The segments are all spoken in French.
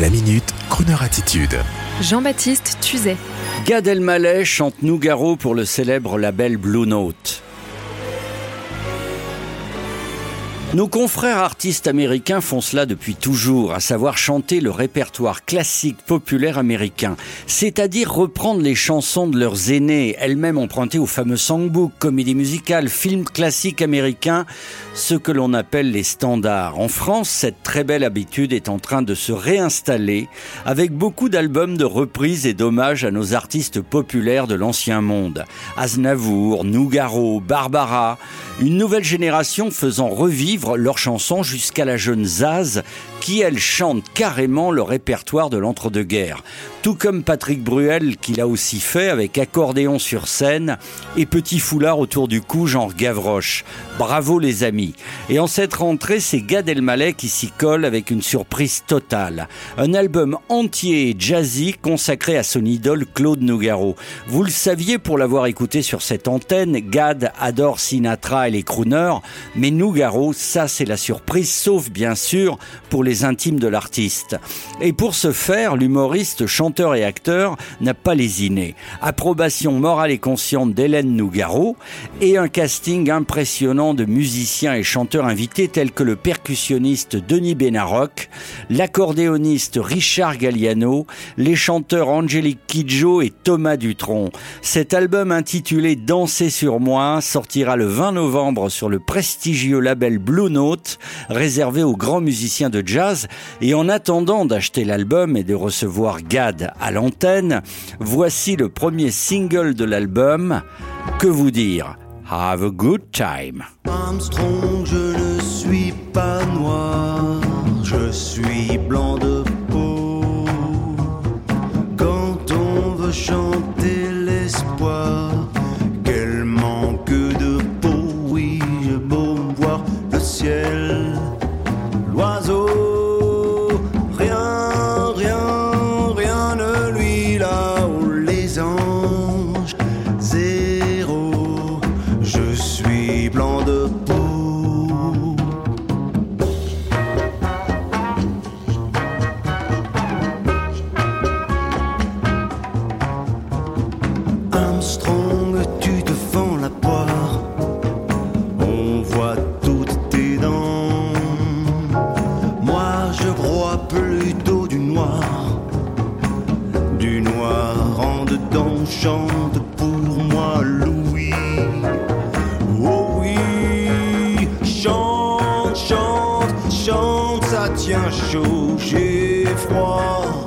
La minute, Kroneur attitude. Jean-Baptiste Tuzet. Gad Elmaleh chante Nougaro pour le célèbre label Blue Note. Nos confrères artistes américains font cela depuis toujours, à savoir chanter le répertoire classique populaire américain, c'est-à-dire reprendre les chansons de leurs aînés, elles-mêmes empruntées au fameux songbook, comédie musicale, film classique américain, ce que l'on appelle les standards. En France, cette très belle habitude est en train de se réinstaller avec beaucoup d'albums de reprises et d'hommages à nos artistes populaires de l'ancien monde. Aznavour, Nougaro, Barbara, une nouvelle génération faisant revivre leurs chansons jusqu'à la jeune Zaz, qui elle chante carrément le répertoire de l'entre-deux-guerres. Tout comme Patrick Bruel, qui l'a aussi fait avec accordéon sur scène et petit foulard autour du cou, genre Gavroche. Bravo les amis. Et en cette rentrée, c'est Gad Elmaleh qui s'y colle avec une surprise totale. Un album entier et jazzy consacré à son idole Claude Nougaro. Vous le saviez pour l'avoir écouté sur cette antenne, Gad adore Sinatra et les crooners, mais Nougaro, ça c'est la surprise, sauf bien sûr pour les intimes de l'artiste. Et pour ce faire, l'humoriste, chanteur et acteur n'a pas lésiné. Approbation morale et consciente d'Hélène Nougaro et un casting impressionnant de musiciens et chanteurs invités tels que le percussionniste Denis Benaroc, l'accordéoniste Richard Galliano, les chanteurs Angélique Kidjo et Thomas Dutronc. Cet album intitulé Danser sur moi sortira le 20 novembre sur le prestigieux label Blue Blue Note, réservé aux grands musiciens de jazz. Et en attendant d'acheter l'album et de recevoir Gad à l'antenne, voici le premier single de l'album. Que vous dire? Have a good time. Armstrong, je ne suis pas noir, je suis blanc chante pour moi Louis. Oh oui, chante, chante, chante, ça tient chaud, j'ai froid.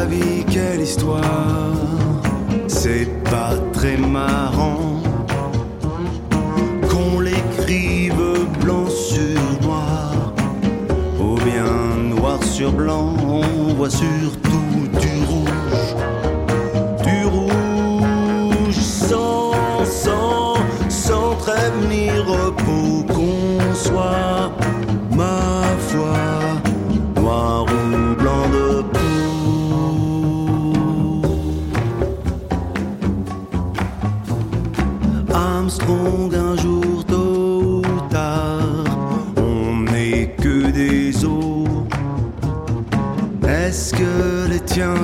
Vie, quelle histoire. C'est pas très marrant qu'on l'écrive blanc sur noir. Ou bien noir sur blanc, on voit surtout du rouge. Du rouge sans, sans, sans trêve ni repos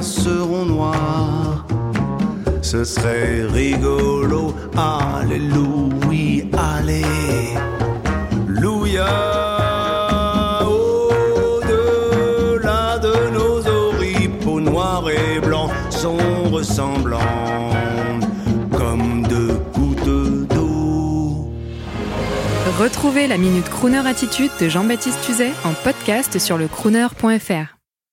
seront noirs? Ce serait rigolo, alléluia, allez, louia. Au-delà de nos oripeaux noirs et blancs sont ressemblants comme deux gouttes d'eau. Retrouvez la Minute Crooner Attitude de Jean-Baptiste Tuzet en podcast sur le crooner.fr.